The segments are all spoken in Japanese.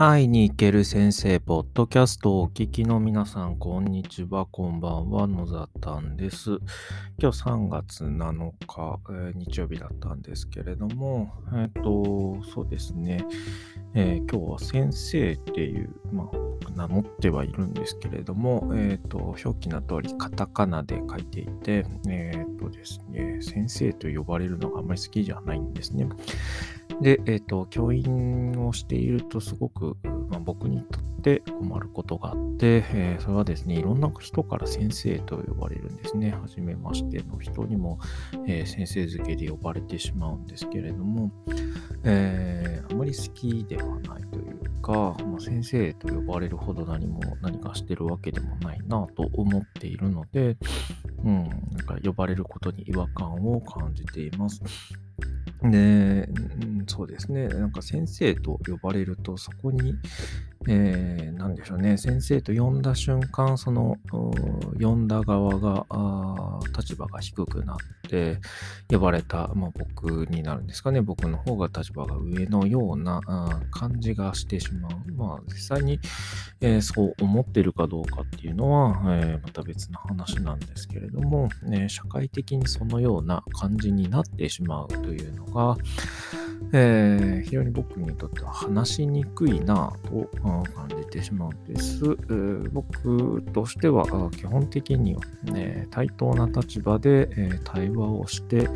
会いに行ける先生、ポッドキャストをお聞きの皆さん、こんにちは、こんばんは、野ざたんです。今日3月7日、えー、日曜日だったんですけれども、えっ、ー、と、そうですね、えー、今日は先生っていう、まあ、名乗ってはいるんですけれども、えっ、と、表記の通り、カタカナで書いていて、えっ、とですね、先生と呼ばれるのがあまり好きじゃないんですね。で、えっ、ー、と、教員をしているとすごく、まあ、僕にとって困ることがあって、えー、それはですね、いろんな人から先生と呼ばれるんですね。はじめましての人にも、えー、先生付けで呼ばれてしまうんですけれども、えー、あまり好きではないというか、まあ、先生と呼ばれるほど何も何かしてるわけでもないなと思っているので、うん、なんか呼ばれることに違和感を感じています。で、そうですね。なんか先生と呼ばれると、そこに、えー、なんでしょうね。先生と呼んだ瞬間、その、呼んだ側が、立場が低くなって、呼ばれた、まあ、僕になるんですかね。僕の方が立場が上のような感じがしてしまう。まあ、実際に、えー、そう思ってるかどうかっていうのは、えー、また別の話なんですけれども、ね、社会的にそのような感じになってしまうというのが、えー、非常に僕にとっては話しにくいなと感じてしまうんです。えー、僕としては基本的には、ね、対等な立場で、えー、対話をして、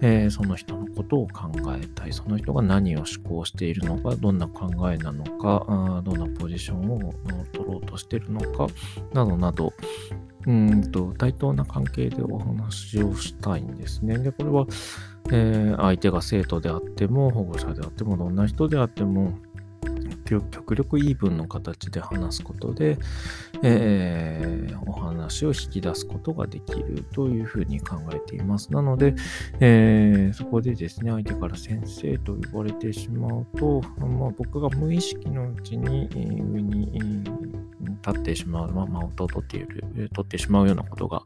えその人のことを考えたい、その人が何を思考しているのか、どんな考えなのか、どんなポジションを取ろうとしているのか、などなど、うんと対等な関係でお話をしたいんですね。で、これは、えー、相手が生徒であっても、保護者であっても、どんな人であっても、極力イーブンの形で話すことで、えー、お話を引き出すことができるというふうに考えています。なので、えー、そこでですね、相手から先生と呼ばれてしまうと、まあ、僕が無意識のうちに上に立ってしまう、まあ、マウントを取っている、取ってしまうようなことが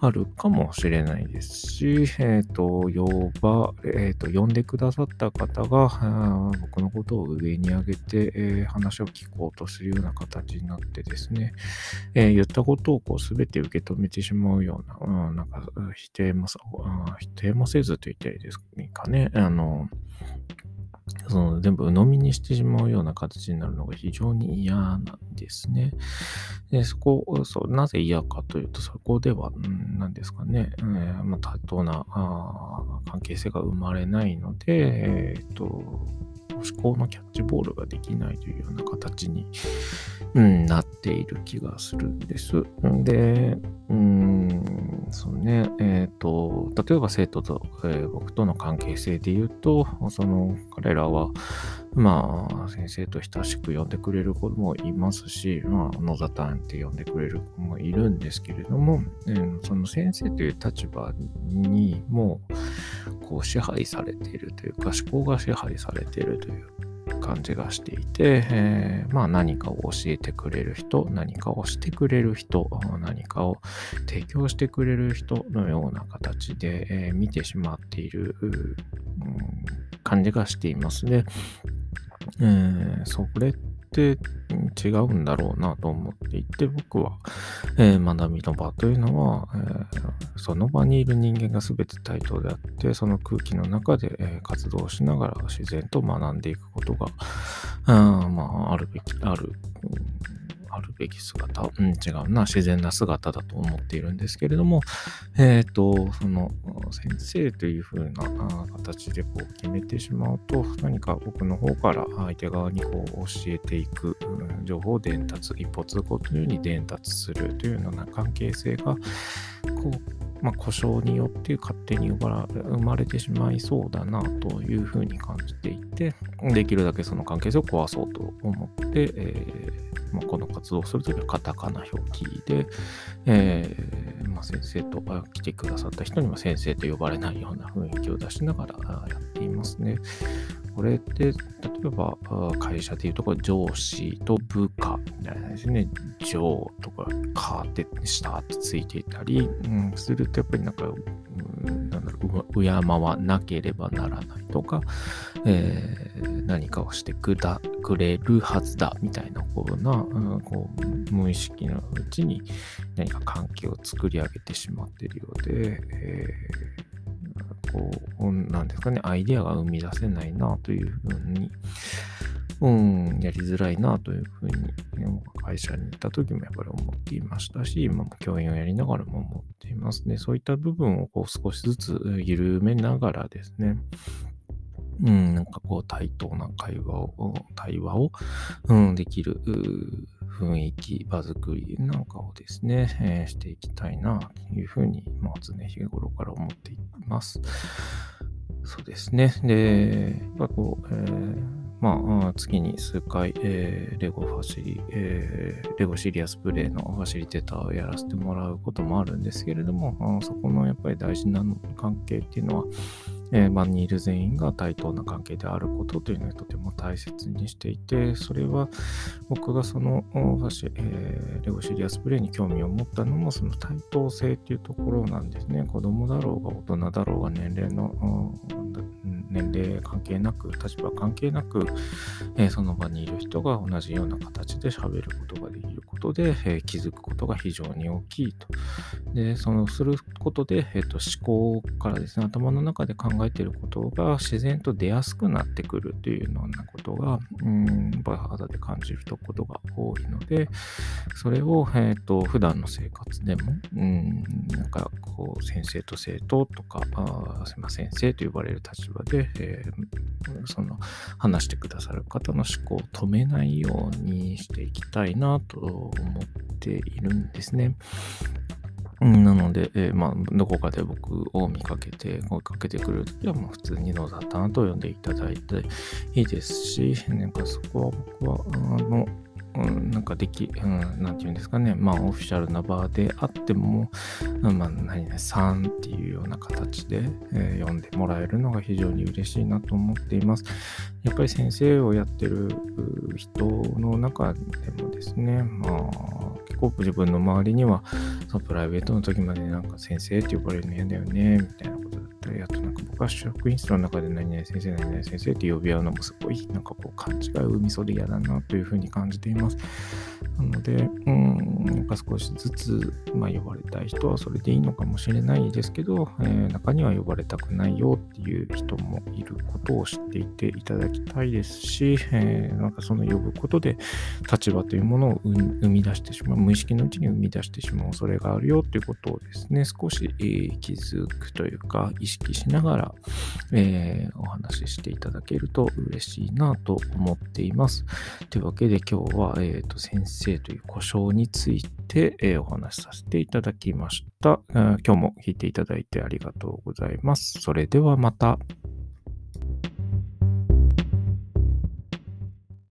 あるかもしれないですし、えっ、ー、と、呼ば、えっ、ー、と、呼んでくださった方が、僕のことを上に上げて、えー、話を聞こうとするような形になってですね、えー、言ったことをこう全て受け止めてしまうような、うん、なんか否定も、否定もせずと言ったらいいですかね、あの、その全部鵜呑みにしてしまうような形になるのが非常に嫌なんですね。でそこそう、なぜ嫌かというと、そこでは、何ですかね、えー、まあ、妥当な関係性が生まれないので、えっ、と、思考のキャッチボールができないというような形に、うん、なっている気がするんです。で、うん、そうね、えっ、ー、と、例えば生徒と、えー、僕との関係性で言うと、その彼らは、まあ、先生と親しく呼んでくれる子もいますし、まあ、野ざたんって呼んでくれる子もいるんですけれども、えー、その先生という立場にも、こう支配されているというか、思考が支配されているという感じがしていて、えー、まあ何かを教えてくれる人、何かをしてくれる人、何かを提供してくれる人のような形で、えー、見てしまっている、うん、感じがしていますね。えー、それって違うんだろうなと思っていて、僕は、えー、学びの場というのは、えー、その場にいる人間が全て対等であって、その空気の中で、えー、活動しながら自然と学んでいくことが、あまあ、あるべき、ある、あるべき姿、うん、違うな、自然な姿だと思っているんですけれども、えっ、ー、と、その、先生というふうな形でこう決めてしまうと、何か僕の方から相手側にこう教えていく、うん、情報を伝達、一歩通行というように伝達するというような関係性が、こう、まあ、故障によって勝手に生まれてしまいそうだなというふうに感じていて、できるだけその関係性を壊そうと思って、えー、まあ、この活動をするときはカタカナ表記で、え、あ、先生と来てくださった人には先生と呼ばれないような雰囲気を出しながらやっていますね。これって、例えば会社でいうところ上司と部下みたいなですね、上とかカーって下ってついていたり、うん、するとやっぱりなんか、うん、敬わなければならないとか、えー、何かをしてくだくれるはずだみたいなこうな、うん、こう無意識のうちに何か関係を作り上げてしまっているようで、えー、こう、なんですかね、アイデアが生み出せないなというふうに、うん、やりづらいなというふうに、会社に行った時もやっぱり思っていましたし、今も教員をやりながらも思っていますね。そういった部分をこう少しずつ緩めながらですね、うん、なんかこう対等な会話を、対話を、うん、できる雰囲気、場作りなんかをですね、えー、していきたいなというふうに、まあ、常日頃から思っています。そうですね。で、やっぱこう、えーまあ、月に数回、えー、レゴファシリ、えー、レゴシリアスプレイのファシリテーターをやらせてもらうこともあるんですけれども、そこのやっぱり大事な関係っていうのは、えー、バニール全員が対等な関係であることというのをとても大切にしていて、それは僕がそのファシ、えー、レゴシリアスプレイに興味を持ったのもその対等性というところなんですね。子供だろうが大人だろうが年齢の、年齢関係なく、立場関係なく、えー、その場にいる人が同じような形で喋ることができることで、えー、気づくことが非常に大きいと。で、そのすることで、えーと、思考からですね、頭の中で考えていることが自然と出やすくなってくるというようなことが、うん、肌で感じることが多いので、それを、えーと、普段の生活でも、うん、なんかこう、先生と生徒とか、あすいません、先生と呼ばれる立場で、えー、その話してくださる方の思考を止めないようにしていきたいなと思っているんですね。なので、えー、まあ、どこかで僕を見かけて、声かけてくれるときは、もう普通に野田タンと呼んでいただいていいですし、なんかそこは僕は、あの、うん、なんかでき、うん、なんていうんですかね、まあ、オフィシャルな場であっても、まあ、何々さんっていうような形で、えー、読んでもらえるのが非常に嬉しいなと思っています。やっぱり先生をやってる人の中でもですね、まあ、結構自分の周りには、そのプライベートの時までなんか先生って呼ばれるの嫌だよね、みたいなことったり、あとなんか僕は職員室の中で何々先生、何々先生って呼び合うのもすごい、なんかこう勘違いを生みそうで嫌だなというふうに感じています。なので、うん、なんか少しずつ、まあ、呼ばれたい人はそれでいいのかもしれないですけど、えー、中には呼ばれたくないよっていう人もいることを知っていていただきたいですし、えー、なんかその呼ぶことで立場というものを生み出してしまう、無意識のうちに生み出してしまう恐れがあるよっていうことをですね、少し、えー、気づくというか、意識しながら、えー、お話ししていただけると嬉しいなと思っています。というわけで今日は、えーと、先生という故障について、えー、お話しさせていただきました、今日も聞いていただいてありがとうございます。それではまた。